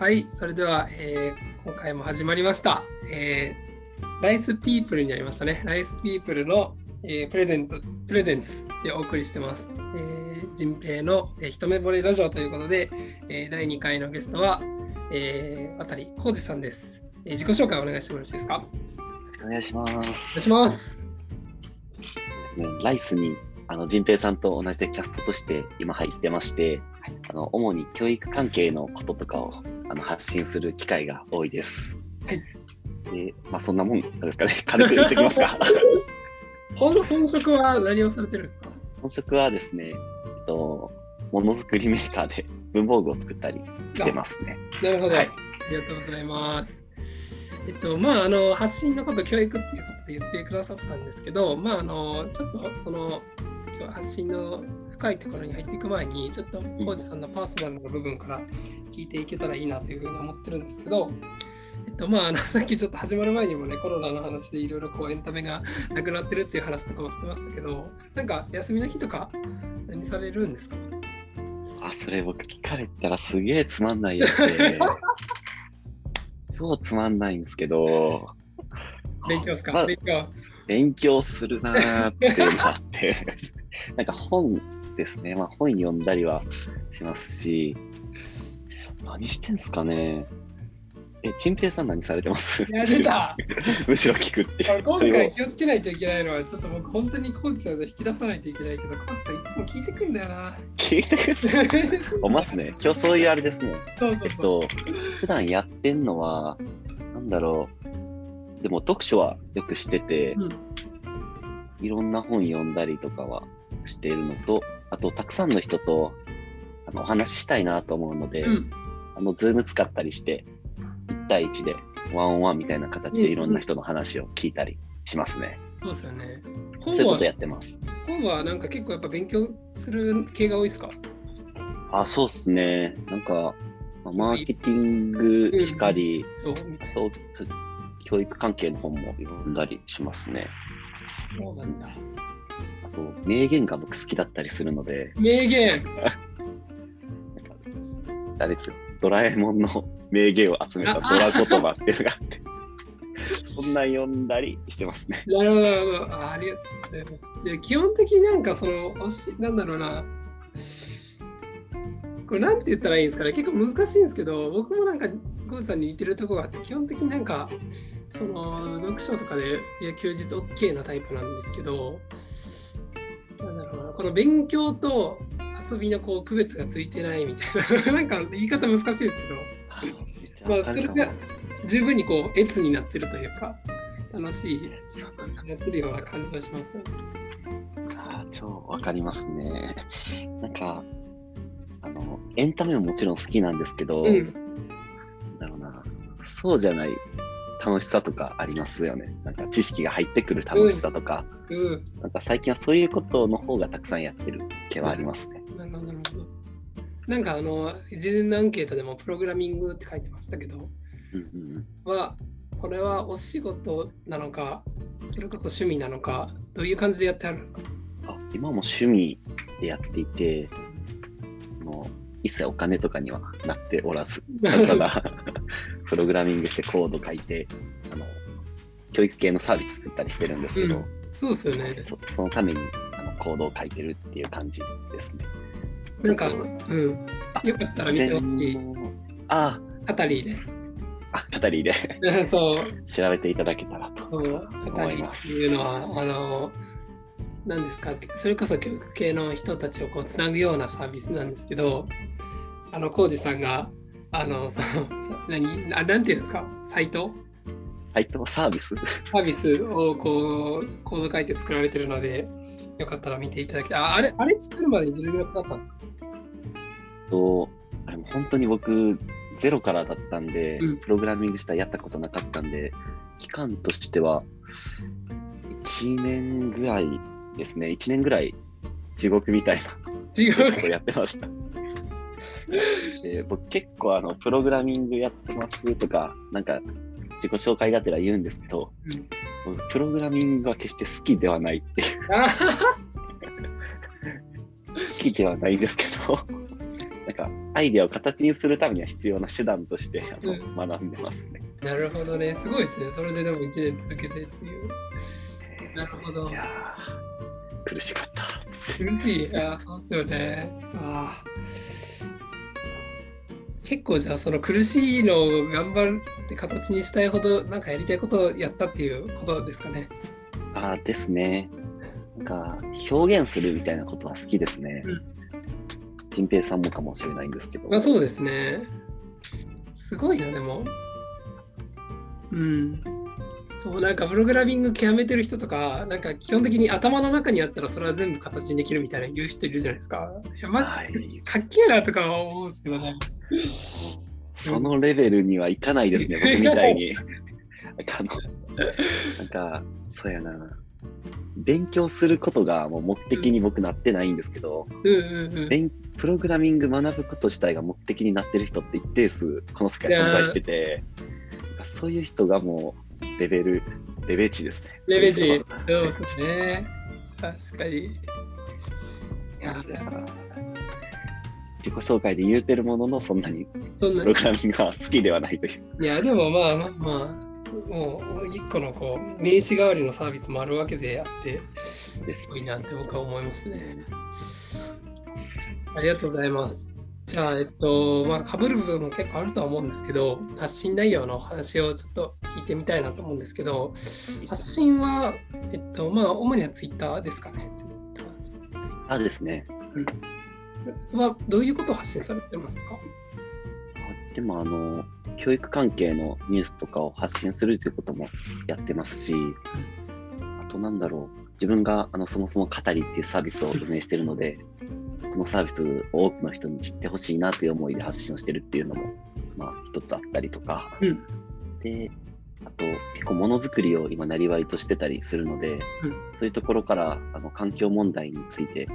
はい、それでは、えー今回も始まりました。えーライスピープルになりましたね。ライスピープルの、えープレゼント、プレゼンツでお送りしてます。えー、人平の、えー一目惚れラジオということで、えー第2回のゲストは、えー、渡浩二さんです、えー自己紹介お願いしてもよろしいですか？よろしくお願いします。お願いします。ですね、ライスにあの仁平さんと同じでキャストとして今入ってまして、あの主に教育関係のこととかをあの発信する機会が多いです。はい。で、まあそんなもんですかね。軽く言ってきますか。本本職は何をされてるんですか？本職はですね、えっと、ものづくりメーカーで 文房具を作ったりしてますね。なるほど、はいありがとうございます。えっと、まあ、あの、発信のこと、教育っていうことで言ってくださったんですけど、まあ、あの、ちょっとその、発信の深いところに入っていく前に、ちょっと、浩二さんのパーソナルの部分から聞いていけたらいいなというふうに思ってるんですけど、えっと、まあ、あの、さっきちょっと始まる前にもね、コロナの話でいろいろこう、エンタメがなくなってるっていう話とかもしてましたけど、なんか、休みの日とか、何されるんですか？あ、それ僕聞かれたらすげえつまんないやつで、超つまんないんですけど、勉強ですか、まあ勉強。勉強するなーっていうのがあって、なんか本ですね、まあ本読んだりはしますし、何してんすかね。え、チンペイさん何されてます？やれた むしろ聞くって今回気をつけないといけないのは、ちょっと僕、本当にコーチさんで引き出さないといけないけど、コーチさんいつも聞いてくんだよな。聞いてくる。おますね。今日そういうあれですね。そうそうそう。えっと、普段やってんのは、なんだろう。でも読書はよくしてて、うんいろんな本読んだりとかはしているのと、あと、たくさんの人とあのお話ししたいなと思うので、うんあの、 Zoom 使ったりして、1対1で、 one on one みたいな形でいろんな人の話を聞いたりしますね。そうですよね。そういうことやってます。本はなんか結構やっぱ勉強する系が多いですか？あ、そうっすね。なんか、まあマーケティングしかり、そうと教育関係の本も読んだりしますね。そうなんだ。あと、名言が僕好きだったりするので、名言あれですよ、ドラえもんの名言を集めたドラ言葉っていうのがあって、そんなん読んだりしてますね。なるほど、なるほど。あありがとうございます。で基本的になんかその、おしなんだろうな。これなんて言ったらいいんですかね結構難しいんですけど、僕もなんか、ゴーさんに似てるところがあって、基本的になんか、その、読書とかで、いや、休日 OK なタイプなんですけど、この勉強と遊びのこう区別がついてないみたいな、なんか言い方難しいですけど、まあ、それが十分にこう、越になってるというか、楽しい、やってるような感じがします。ね。あー超わかりますね。なんか、あの、エンタメももちろん好きなんですけど、うんだろうな、そうじゃない楽しさとかありますよね。なんか知識が入ってくる楽しさとか、うん。なんか最近はそういうことの方がたくさんやってる気はありますね。なるほど、なるほど。なんかあの、事前のアンケートでもプログラミングって書いてましたけど、うんうんうんは、これはお仕事なのか、それこそ趣味なのか、どういう感じでやってあるんですか？あ今も趣味でやっていて、もう一切お金とかにはなっておらず、ただ、プログラミングしてコード書いて、あの教育系のサービス作ったりしてるんですけど、うんそうですよね。そそのためにあのコードを書いてるっていう感じですね。なんか、うん。あよかったら見てほしい。あカタリーあ、カタリーでで。そう、調べていただけたらと思リーっています。いうのは、あの、何ですか、それこそ教育系の人たちをこうつなぐようなサービスなんですけど、あの、浩二さんが、あの、さ何、あなんていうんですか、サイト？サイト？サービス？サービスをこう、コード書いて作られてるので、よかったら見ていただきたい。ああれ、あれ作るまでにどれぐらいかかったんですか？と、あれも本当に僕、ゼロからだったんで、うん。プログラミング自体やったことなかったんで、期間としては、1年ぐらいですね、1年ぐらい地獄みたいな違うことやってました。で僕結構あのプログラミングやってますとか、なんか自己紹介がてら言うんですけど、うん僕プログラミングは決して好きではないっていう、あ 好きではないんですけど、なんかアイデアを形にするためには必要な手段としてあの、うん学んでますね。なるほどね。すごいですね。それででも1年続けてっていう。なるほどい。やー苦しかった。苦しい。ああ、そうっすよね。ああ。結構じゃあその苦しいのを頑張って形にしたいほどなんかやりたいことをやったっていうことですかね。あーですね。なんか表現するみたいなことは好きですねうん。陳、平さんもかもしれないんですけど。まあそうですね。すごいな、でも。うん。そう、なんかプログラミング極めてる人とか、なんか基本的に頭の中にあったらそれは全部形にできるみたいな言う人いるじゃないですか。いや、マジはいでかっけえなとかは思うんですけどね。そのレベルにはいかないですね、僕みたいに。なんかあの、なんか、そうやな。勉強することがもう目的に僕なってないんですけど、プログラミング学ぶこと自体が目的になってる人って一定数この世界存在してて、そういう人がもうレベル、レベチですね。レベチ。そうですね。確かに。自己紹介で言うてるものの、そんなにプログラミングが好きではないという。いや、でもまあまあまあ、もう一個のこう名刺代わりのサービスもあるわけであって、ですすごいなって僕は思いますね。ありがとうございます。じゃあ、えっと、まあ、被る部分も結構あるとは思うんですけど、発信内容の話をちょっと聞いてみたいなと思うんですけど、発信は、えっと、まあ、主にはツイッターですかね。あですね。は、どういうことを発信されてますか？あでも、あの、教育関係のニュースとかを発信するということもやってますし、あとなんだろう、自分があのそもそも語りっていうサービスを運営してるので、このサービスを多くの人に知ってほしいなという思いで発信をしてるっていうのも、まあ、一つあったりとか、うん。で、あと、結構ものづくりを今、なりわいとしてたりするので、うん。そういうところからあの環境問題について、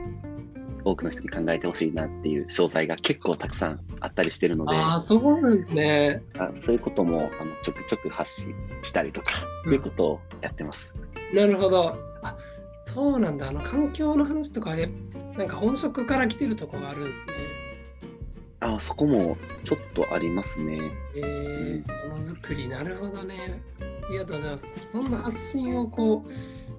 多くの人に考えてほしいなっていう詳細が結構たくさんあったりしてるので、ああ、そうなんですね。あそういうこともあのちょくちょく発信したりとか、うんいうことをやってます。なるほど。あそうなんだ。あの環境の話とかで、なんか本職から来てるとこがあるんですね。あそこもちょっとありますね。えー、ものづくり、なるほどね。ありがとうございます。そんな発信をこう、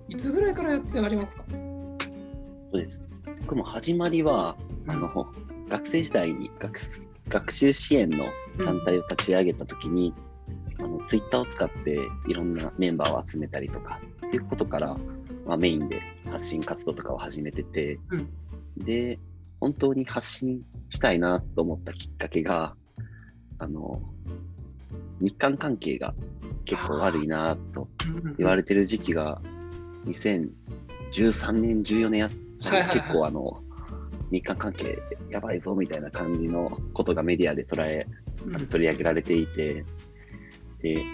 いつぐらいからやってありますか？そうです。僕も始まりは、あの学生時代に学す学習支援の団体を立ち上げたときに、あのツイッターを使っていろんなメンバーを集めたりとかっていうことから、まあ、メインで発信活動とかを始めてて、で、本当に発信したいなと思ったきっかけが、あの、日韓関係が結構悪いなと言われれてる時期が2013年、14年やったはいはいはい。結構あの、日韓関係やばいぞみたいな感じのことがメディアで捉え、取り上げられていて、で、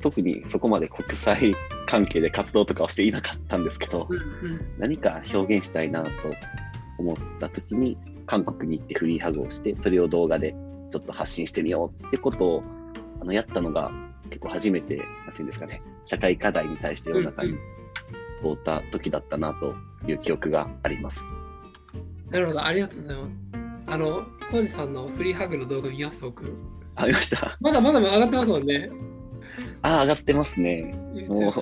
特にそこまで国際関係で活動とかをしていなかったんですけど、何か表現したいなと思った時に、韓国に行ってフリーハグをして、それを動画でちょっと発信してみようってことをあのやったのが結構初めて、なんていうんですかね、社会課題に対して世の中に通った時だったなという記憶があります。なるほど、ありがとうございます。あの、コウジさんのフリーハグの動画見ました、僕。ありました。まだまだ上がってますもんね。あ、上がってますね。もうめ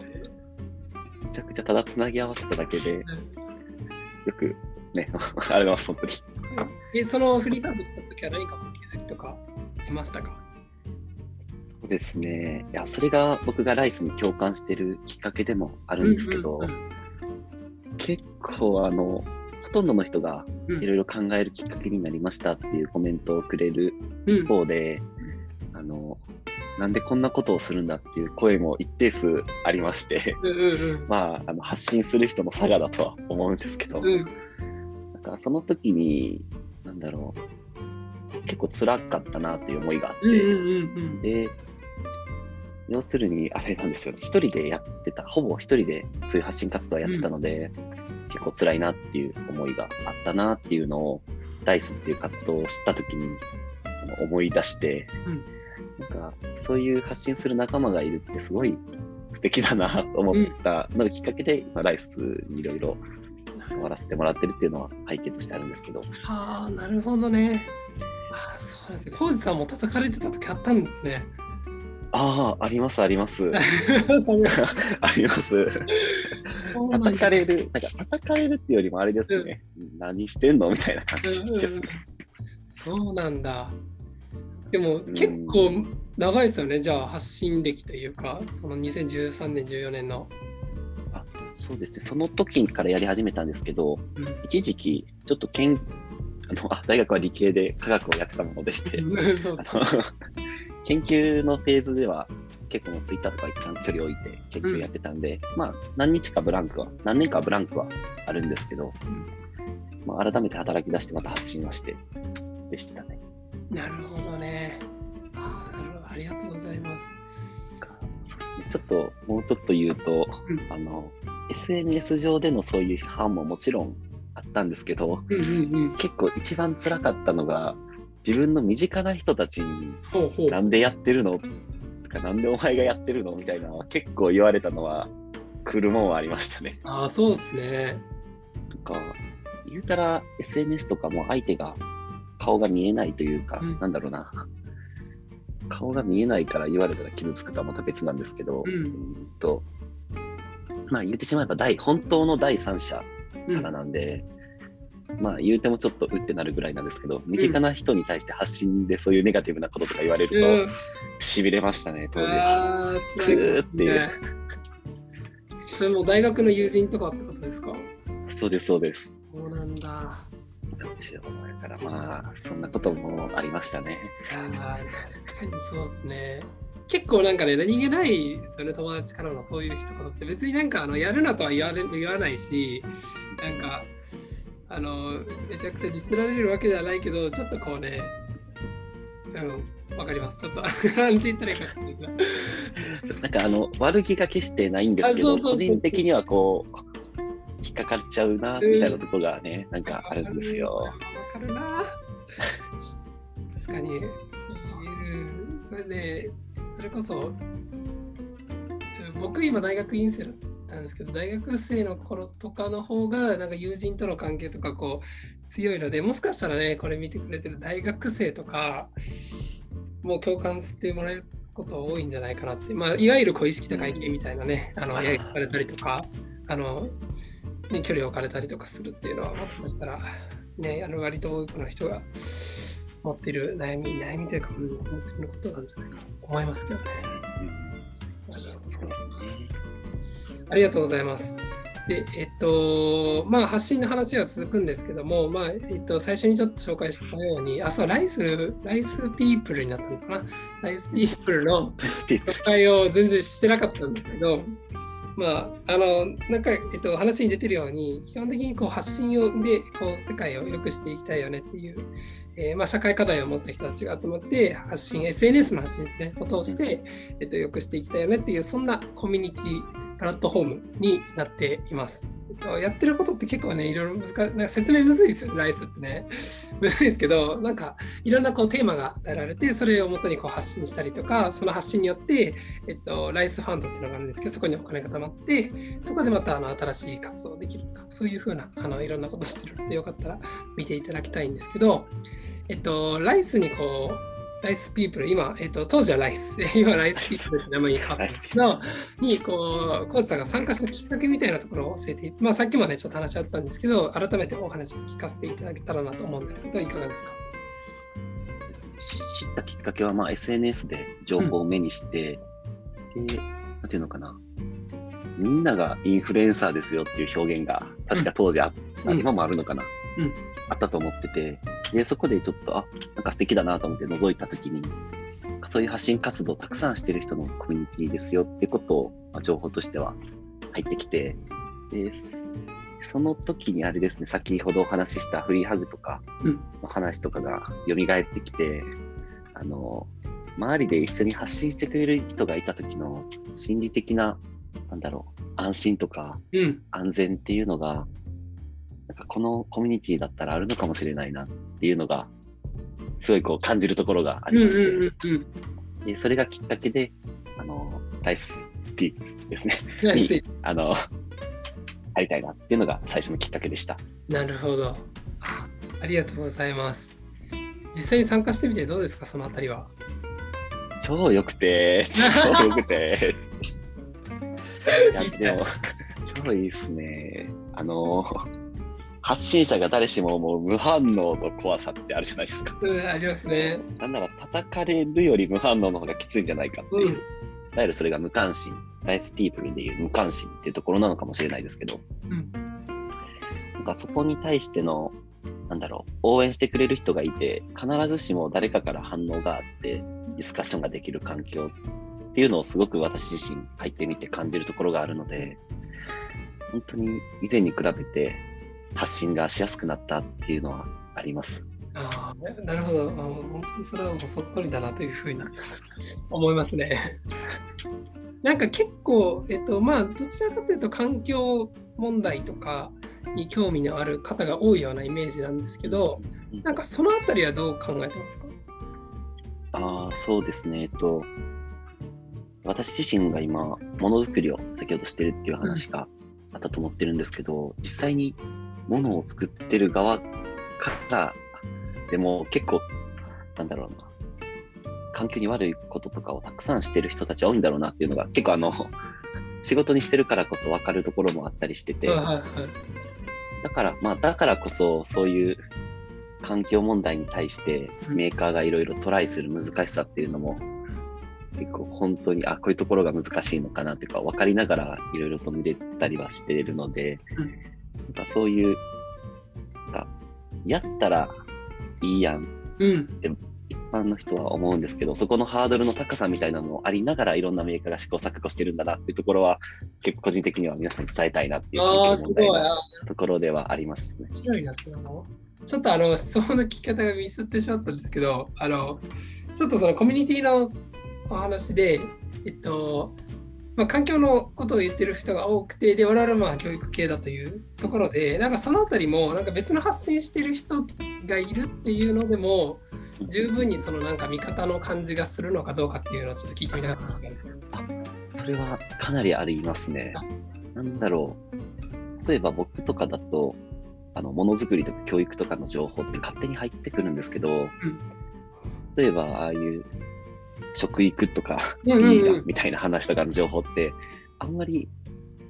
ちゃくちゃただつなぎ合わせただけで、よくね、あれは本当に。え、そのフリーハグした時は何か気づきとかいましたか？ですね。いや、それが僕がライスに共感してるきっかけでもあるんですけど、うんうん結構あの、ほとんどの人がうん。いろいろ考えるきっかけになりましたっていうコメントをくれるうん。一方で、あの、なんでこんなことをするんだっていう声も一定数ありまして、うんうん まあ、あの発信する人の差がだとは思うんですけど、うん。うんなんかその時に、なんだろう、結構辛かったなという思いがあって、うんうんうん。で、要するにあれなんですよね、一人でやってた、ほぼ一人でそういう発信活動をやってたので、結構辛いなっていう思いがあったなっていうのを、ライスっていう活動を知った時に思い出して、うんなんかそういう発信する仲間がいるってすごい素敵だなと思ったのがきっかけで、今ライスにいろいろ関わらせてもらってるっていうのは背景としてあるんですけど。はあ、なるほどね。あそうなんですね。浩二さんも叩かれてた時あったんですね。ああ、あります、あります。あります。叩かれる、なんか叩かれるっていうよりもあれですね。何してんのみたいな感じですね。そうなんだ。でも結構長いですよね、じゃあ発信歴というか、その2013年、14年の。そうですね、その時からやり始めたんですけど、うん一時期、ちょっと研あのあ大学は理系で科学をやってたものでして、研究のフェーズでは結構もうツイッターとか一旦距離を置いて研究やってたんで、まあ何日かブランクは、何年かブランクはあるんですけど、まあ、改めて働き出してまた発信はしてでしたね。なるほどね。あーなるほどありがとうございます。そうですね、ちょっともうちょっと言うと、うんあの SNS 上でのそういう批判ももちろんあったんですけど、うんうんうん。結構一番辛かったのが自分の身近な人たちに。なんでやってるの？とかなんでお前がやってるの？みたいなのは結構言われたのは来るもんはありましたね。ああ、そうですね。とか言うたら SNS とかも相手が顔が見えないというか、うんなんだろうな顔が見えないから言われたら傷つくとはまた別なんですけど、うんうんとまあ言ってしまえば第本当の第三者うんからなんで、まあ言うてもちょっとうってなるぐらいなんですけど、身近な人に対して発信でそういうネガティブなこととか言われるうんと、しびれましたね、当時。ああ、くっていう。ね。それも大学の友人とかってことですか？そうです、そうです。そうなんだ。ですよ。だからまあ、そんなこともありましたね。あー確かにそうですね。結構なんかね、何気ないですよね、友達からのそういう一言って、別になんかあのやるなとは言われ言わないし、なんか、あの、めちゃくちゃディスられるわけではないけど、ちょっとこうね、うん、わかります。ちょっと、なんて言ったらいいか なんかあの、悪気が決してないんですけど、個人的にはこう、引っかかっちゃうな、みたいなところがね、なんかあるんですよ。わかるな。確かに。うんそれで、それこそ、僕今大学院生だったんですけど、大学生の頃とかの方が、なんか友人との関係とかこう強いので、もしかしたらね、これ見てくれてる大学生とか、もう共感してもらえること多いんじゃないかなって、まあ、いわゆるこう意識高い系みたいなね、あの、あーやりかれたりとか、あの、ね、距離を置かれたりとかするっていうのは、もしかしたら、ね、あの割と多くの人が持っている悩み、悩みというか、うん、思っていることなんじゃないかなと思いますけどね。うんそうですね。ありがとうございます。で、えっと、まあ、発信の話は続くんですけども、まあ、えっと、最初にちょっと紹介したように、あ、そう、ライス、ライスピープルになったのかな？ライスピープルの紹介を全然してなかったんですけど、まあ、あの、なんか、えっと、話に出てるように、基本的にこう発信をで、こう、世界を良くしていきたいよねっていう、えーまあ、社会課題を持った人たちが集まって、発信、SNS の発信ですね、を通して、えっと、良くしていきたいよねっていう、そんなコミュニティ、プラットフォームになっています。やってることって結構ね、いろいろ難しい、なんか説明むずいですよね、ライスってね。むずいですけど、なんかいろんなこうテーマが与えられて、それをもとにこう発信したりとか、その発信によって、えっと、ライスファンドっていうのがあるんですけど、そこにお金が貯まって、そこでまたあの新しい活動できるとか、そういうふうなあのいろんなことしてるので、よかったら見ていただきたいんですけど、えっと、ライスにこう、ライスピープル、今、えっと、当時はライス、今ライスピープルって名前に変わったんですけど、に、こう、コーチさんが参加したきっかけみたいなところを教えて、まあ、さっきもね、ちょっと話あったんですけど、改めてお話聞かせていただけたらなと思うんですけど、いかがですか？知ったきっかけは、まあ、SNS で情報を目にして、で、なんていうのかな、みんながインフルエンサーですよっていう表現が、確か当時あった、うん。今もあるのかな、うんあったと思ってて、で、そこでちょっと、あ、なんか素敵だなと思って覗いたときに、そういう発信活動をたくさんしてる人のコミュニティですよってことを、まあ、情報としては入ってきて、ですその時にあれですね、先ほどお話ししたフリーハグとかうんの話とかが蘇ってきて、あの、周りで一緒に発信してくれる人がいた時の心理的な、なんだろう、安心とかうん。安全っていうのが、なんかこのコミュニティだったらあるのかもしれないなっていうのが、すごいこう感じるところがあうんうんりまして、うんうん。でそれがきっかけで、あの、ライスピーですね。にあの、ありたいなっていうのが最初のきっかけでした。なるほど。あありがとうございます。実際に参加してみてどうですか、そのあたりは？超良くて、超良くて。いや、でも、超いいっすね。あの、発信者が誰しも思う無反応の怖さってあるじゃないですか。うん、ありますね。なんなら叩かれるより無反応の方がきついんじゃないかっていう。うんいわゆるそれが無関心、ライスピープルでいう無関心っていうところなのかもしれないですけど、うんなんかそこに対しての、なんだろう、応援してくれる人がいて、必ずしも誰かから反応があって、ディスカッションができる環境っていうのをすごく私自身入ってみて感じるところがあるので、本当に以前に比べて発信がしやすくなったっていうのはあります。ああ、なるほど。あ本当にそれはもうそっくりだなというふうに 思いますね。なんか結構、えっと、まあ、どちらかというと環境問題とかに興味のある方が多いようなイメージなんですけど、なんかそのあたりはどう考えてますか？ああ、そうですね。えっと、私自身が今、ものづくりを先ほどしてるっていう話があったと思ってるんですけど、実際にものを作ってる側から、でも結構、なんだろうな、環境に悪いこととかをたくさんしてる人たちは多いんだろうなっていうのが、結構あの、仕事にしてるからこそ分かるところもあったりしてて、はいはいはい。だから、まあ、だからこそ、そういう環境問題に対して、うんメーカーがいろいろトライする難しさっていうのも、結構本当に、あ、こういうところが難しいのかなっていうか、分かりながらいろいろと見れたりはしてるので、うんなんかそういう、なんかやったらいいやん、うん。一般の人は思うんですけど、そこのハードルの高さみたいなのもありながら、いろんなメーカーが試行錯誤してるんだなっていうところは、結構個人的には皆さんに伝えたいなっていう。問題ところではありますね。ちょっとあの質問の聞き方がミスってしまったんですけど、あのちょっとそのコミュニティのお話で、えっと、まあ、環境のことを言ってる人が多くて、で、我々はまあ教育系だというところで、なんかそのあたりも、なんか別の発信してる人がいるっていうのでも、十分にそのなんか見方の感じがするのかどうかっていうのをちょっと聞いてみたかったんですけど。それはかなりありますね。なんだろう。例えば僕とかだと、あの、ものづくりとか教育とかの情報って勝手に入ってくるんですけど、例えばああいう食育とかビうんうんうんーガンみたいな話とかの情報って、あんまり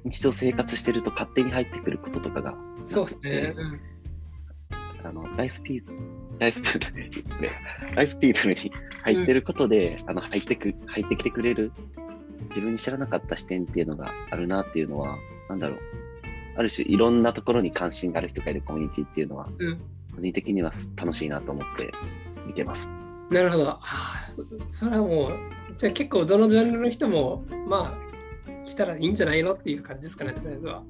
日常生活してると勝手に入ってくることとかが、そうですね。うんあの、ライスピーライスピープル、ね ライスピープルに入ってることで、あの、入ってく、入ってきてくれる、自分に知らなかった視点っていうのがあるなっていうのは、なんだろう。ある種、いろんなところに関心がある人がいるコミュニティっていうのは、うん個人的には楽しいなと思って見てます。なるほど。それはもう、じゃあ結構どのジャンルの人も、まあ、来たらいいんじゃないのっていう感じですかね、とりあえずは。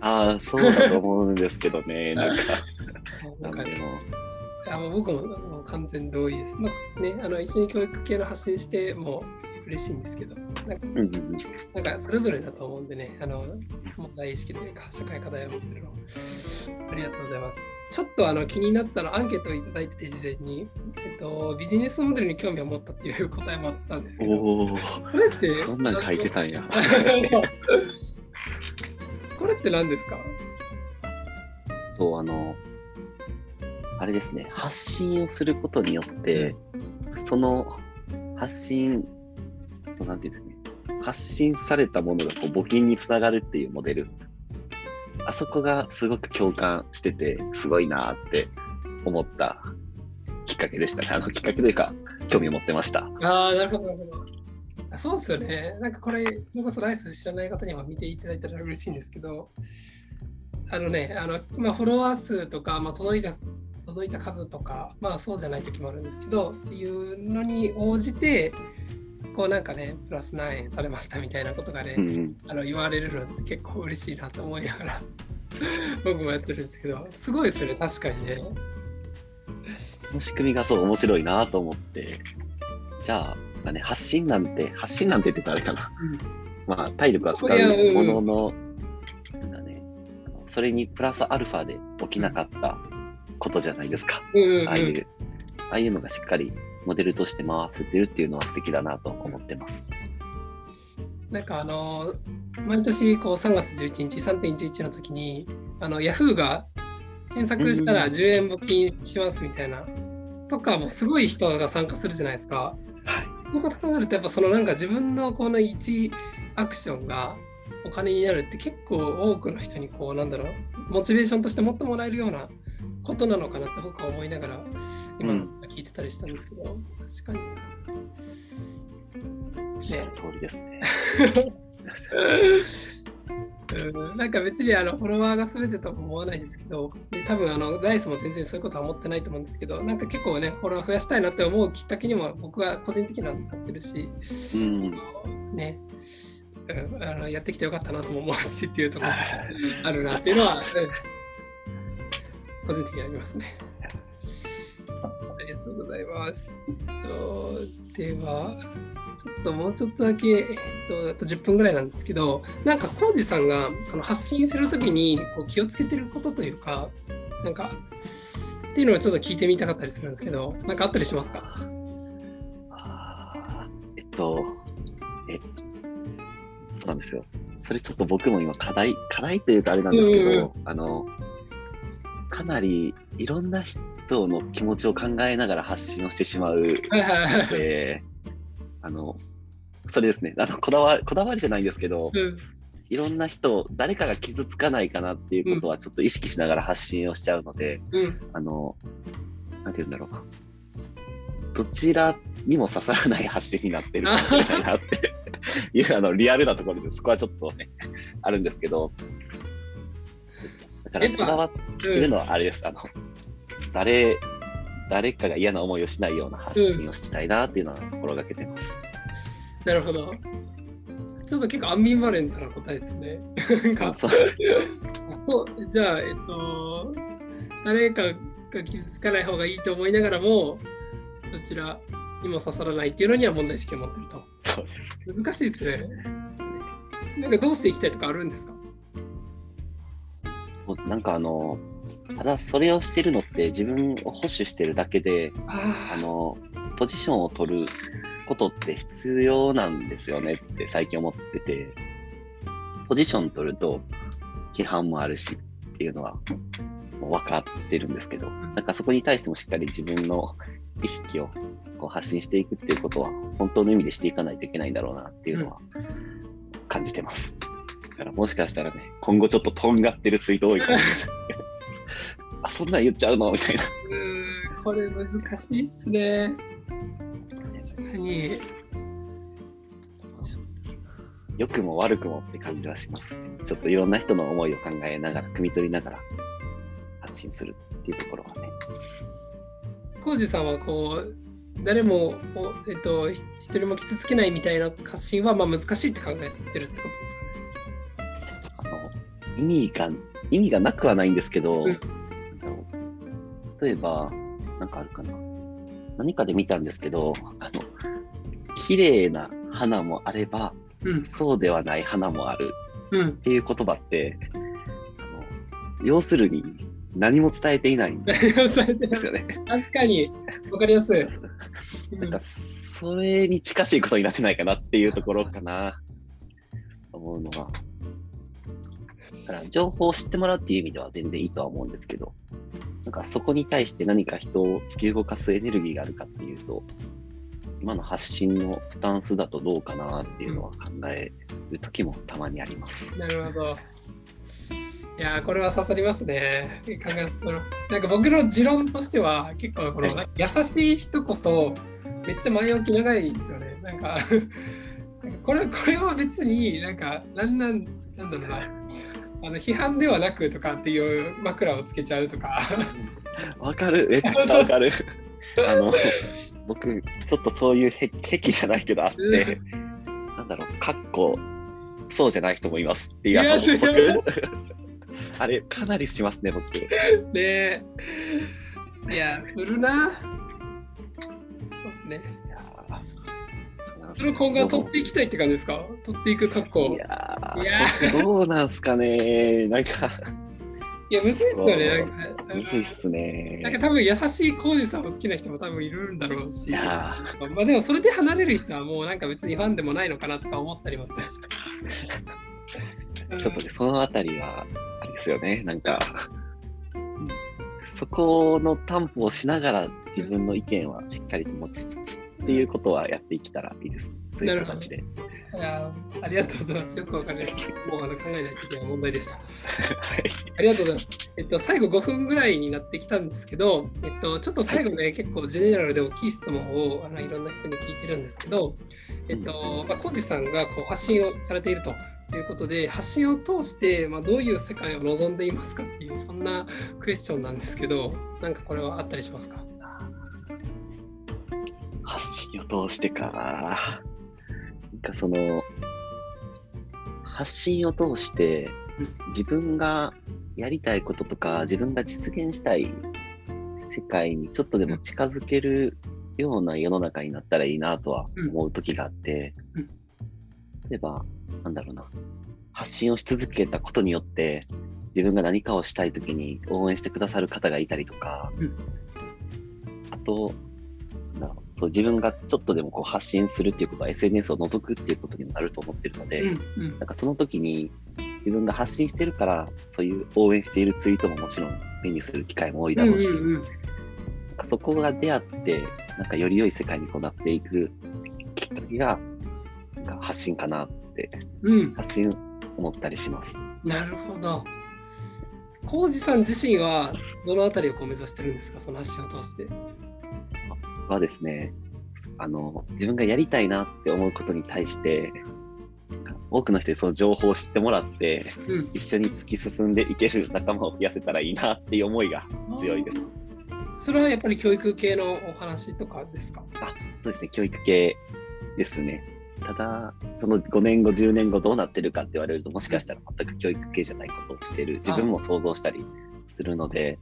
ああ、そうだと思うんですけどね、なんか、なんんでも、あ僕ももう完全同意です。まあね、あの一緒に教育系の発信しても嬉しいんですけど、なんかなんかそれぞれだと思うんでね、あの問題意識というか社会課題を持ってるの。ありがとうございます。ちょっとあの気になったの、アンケートをいただいてて事前に、と、ビジネスモデルに興味を持ったっていう答えもあったんですけど、これって、そんなん書いてたんや。これって何ですか？と、あの、あれですね、発信をすることによって、その発信、なんていうんですかね、発信されたものがこう募金につながるっていうモデル。あそこがすごく共感してて、すごいなって思ったかけでしたね。あのきっかけというか、興味を持ってました。ああ、なるほど、なるほど。あそうですよね。なんかこれ、それこそライス知らない方にも見ていただいたら嬉しいんですけど、あのね、あのまあ、フォロワー数とか、まあ、届いた届いた数とか、まあそうじゃない時もあるんですけど、っていうのに応じて、こうなんかね、プラス何円されましたみたいなことがね、うんうん、あの言われるのって結構嬉しいなと思いながら僕もやってるんですけど、すごいですよね、確かにね。この仕組みがそう面白いなと思って、じゃあ、なんかね、発信なんて、発信なんてって言ったらあれかな。まあ、体力は使うんうものの、なんかね、それにプラスアルファで起きなかったことじゃないですか。うんうんうんああいう、ああいうのがしっかりモデルとして回せてるっていうのは素敵だなと思ってます。なんかあの毎年こう3月11日、3.11の時に、あの Yahoo が検索したら10円募金しますみたいな、とかもすごい人が参加するじゃないですか。はい。そういうこと考えると、やっぱそのなんか自分のこの1アクションがお金になるって結構多くの人にこうなんだろう、モチベーションとして持ってもらえるようなことなのかなって僕は思いながら今の聞いてたりしたんですけど、確かに。その通りですね。うんなんか別にあのフォロワーが全てとは思わないですけど、で多分あのダイスも全然そういうことは思ってないと思うんですけど、なんか結構ね、フォロワー増やしたいなって思うきっかけにも僕は個人的にはなってるし、うん。ね、うんあのやってきてよかったなとも思うしっていうところが あるなっていうのは、うん個人的にありますね。ありがとうございます。とでは、ちょっともうちょっとだけ、えっと、あと10分ぐらいなんですけど、なんか、浩二さんがこの発信するときにこう気をつけてることというか、なんか、っていうのをちょっと聞いてみたかったりするんですけど、なんかあったりしますか？えっと、え、そうなんですよ。それちょっと僕も今課題、課題というかあれなんですけど、あの、かなりいろんな人の気持ちを考えながら発信をしてしまう。ので、あの、それですね、あのこだわこだわりじゃないんですけど、うん。いろんな人、誰かが傷つかないかなっていうことはちょっと意識しながら発信をしちゃうので、うん。あの、なんて言うんだろう。どちらにも刺さらない発信になってるかもしれないなって いう、あの、リアルなところで、そこはちょっとね、あるんですけど、だから、こだわってるのはあれです。あの、誰、誰かが嫌な思いをしないような発信をしたいなっていうのは心がけてます。なるほど。ちょっと結構アンビバレントな答えですね。そうあそう、じゃあ、えっと、誰かが傷つかない方がいいと思いながらも、どちらにも刺さらないっていうのには問題意識を持ってると。そうです。難しいですね。なんかどうしていきたいとかあるんですか？なんかあの、ただそれをしてるのって自分を保守してるだけで、ああの、ポジションを取ることって必要なんですよねって最近思ってて、ポジション取ると批判もあるしっていうのは分かってるんですけど、なんかそこに対してもしっかり自分の意識をこう発信していくっていうことは本当の意味でしていかないといけないんだろうなっていうのは感じてます。だからもしかしたらね、今後ちょっととんがってるツイート多いかもしれない。あ、そんなん言っちゃうの？みたいな。ーうーん、これ難しいっすね。確かに。良くも悪くもって感じはしますね。ちょっといろんな人の思いを考えながら、汲み取りながら発信するっていうところはね。浩二さんはこう誰もおえっとひ一人も傷つけないみたいな発信はまあ難しいって考えてるってことですかね。あの意味が、意味がなくはないんですけど、例えば、なんかあるかな。何かで見たんですけど、あの、綺麗な花もあれば、うんそうではない花もあるうんっ。ていう言葉って、あの要するに何も伝えていないん ですよね。確かにわかりやすい。うんなんか、それに近しいことになってないかなっていうところかな、思うのは。だから、情報を知ってもらうっていう意味では全然いいとは思うんですけど、なんかそこに対して何か人を突き動かすエネルギーがあるかっていうと、今の発信のスタンスだとどうかなっていうのは考える時もたまにあります。なるほど。いやーこれは刺さりますね。考えてます。なんか僕の持論としては結構このはい優しい人こそめっちゃ前置き長いんですよね。なんか なんかこれこれは別になんかなんなんなんだろうなあの批判ではなくとかっていう枕をつけちゃうとか。わかる、めっちゃわかる。あの、僕、ちょっとそういう癖癖じゃないけどあって、なんだろう、かっこ、そうじゃない人もいますっていう、あのいや補足いやあれ、かなりしますね、僕。ねいやするな。そうですね。それを今後は取っていきたいって感じですか？取っていく格好。いやどうなんすかね。なんか、いや、むずいっすよね。むずいっすね。なんか多分優しい浩二さんを好きな人も多分いるんだろうし、まあでもそれで離れる人はもうなんか別にファンでもないのかなとか思ったりもするし。ちょっとね、そのあたりは、あれですよね、なんか、そこの担保をしながら自分の意見はしっかりと持ちつつ。っていうことはやっていけたらいいです。そういう形で。いやありがとうございます。よくわかりました。もうあの考えないといけない問題でした。はい。ありがとうございます。えっと、最後5分ぐらいになってきたんですけど、えっと、ちょっと最後ね、結構ジェネラルで大きい質問をあのいろんな人に聞いてるんですけど、えっと、まあ、コンジさんがこう発信をされているということで、発信を通して、まあ、どういう世界を望んでいますかっていう、そんなクエスチョンなんですけど、なんかこれはあったりしますか？発信を通してか。な。んかその、発信を通して自分がやりたいこととか、自分が実現したい世界にちょっとでも近づけるような世の中になったらいいなとは思う時があってうん、例えば、なんだろうな、発信をし続けたことによって、自分が何かをしたい時に応援してくださる方がいたりとか、うん。あと、なんだろうそう自分がちょっとでもこう発信するっていうことは SNS を除くっていうことにもなると思ってるので、うんうんなんかその時に自分が発信してるから、そういう応援しているツイートももちろん目にする機会も多いだろうし、うんうんうんなんかそこが出会って、なんかより良い世界にこうなっていくきっかけが、なんか発信かなって、うん、発信思ったりします。なるほど。浩二さん自身はどのあたりをこう目指してるんですか、その発信を通して。はですね、あの、自分がやりたいなって思うことに対して、多くの人にその情報を知ってもらって、うん、一緒に突き進んでいける仲間を増やせたらいいなっていう思いが強いです。それはやっぱり教育系のお話とかですか？そうですね、教育系ですね。ただ、その5年後、10年後どうなってるかって言われると、もしかしたら全く教育系じゃないことをしている自分も想像したりするので、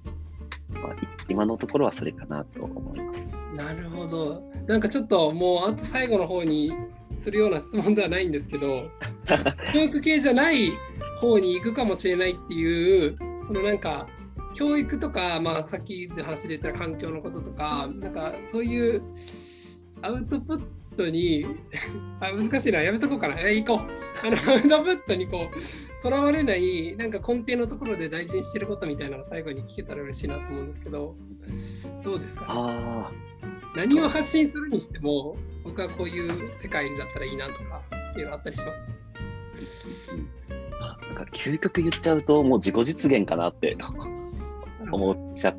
まあ、い今のところはそれかなと思います。なるほど。なんかちょっともうあと最後の方にするような質問ではないんですけど、教育系じゃない方に行くかもしれないっていう、そのなんか教育とか、まあ、さっきの話で言ったら環境のこととか、なんかそういうアウトプットに、あ難しいな、やめとこうかな、え行こう。あのアウトプットにこう、とらわれない、なんか根底のところで大事にしてることみたいなのを最後に聞けたら嬉しいなと思うんですけど、どうですか、あ何を発信するにしても、僕はこういう世界だったらいいなとかっていうのあったりします？あ、なんか究極言っちゃうと、もう自己実現かなって思っちゃ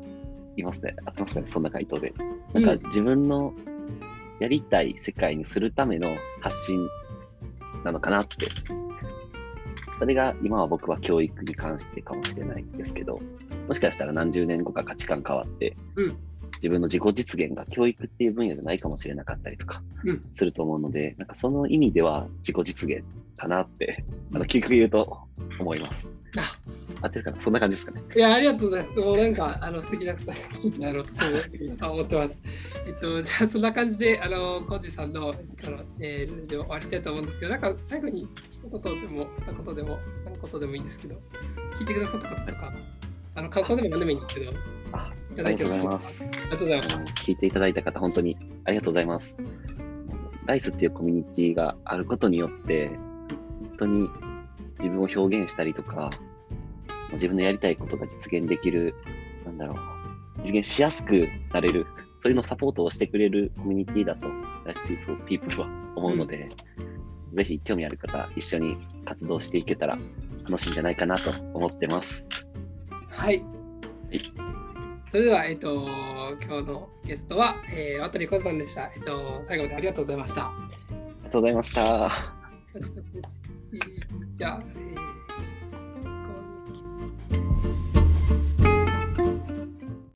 いますね。あってますかね、そんな回答で。なんか自分のやりたい世界にするための発信なのかなって。それが今は僕は教育に関してかもしれないんですけど、もしかしたら何十年後か価値観変わって、うん。自分の自己実現が教育っていう分野じゃないかもしれなかったりとかうん。すると思うので、なんかその意味では自己実現かなって、あの、究極言うと思います。あ合ってるかな？そんな感じですかね。いや、ありがとうございます。もうなんか、あの、素敵なことあの、とても素敵だと思ってます。えっと、じゃあ、そんな感じで、あの、コージさんの、あの、えー、ラジオ終わりたいと思うんですけど、なんか、最後に一言でも、二言でも、何言でもいいんですけど、聞いてくださった方とか、あの、感想でも何でもいいんですけど、あいただいてますありがとうございます。ありがとうございました。あの聞いていただいた方、本当にありがとうございます。ライスっていうコミュニティがあることによって、本当に自分を表現したりとか、自分のやりたいことが実現できる、なんだろう、実現しやすくなれる、そういうのをサポートをしてくれるコミュニティだと、ライスピープルは思うので、ぜひ興味ある方、一緒に活動していけたら楽しいんじゃないかなと思ってます。はい。はいそれでは、えっと、今日のゲストは、えー、渡コさんでした。えっと、最後までありがとうございました。ありがとうございました。じゃあ、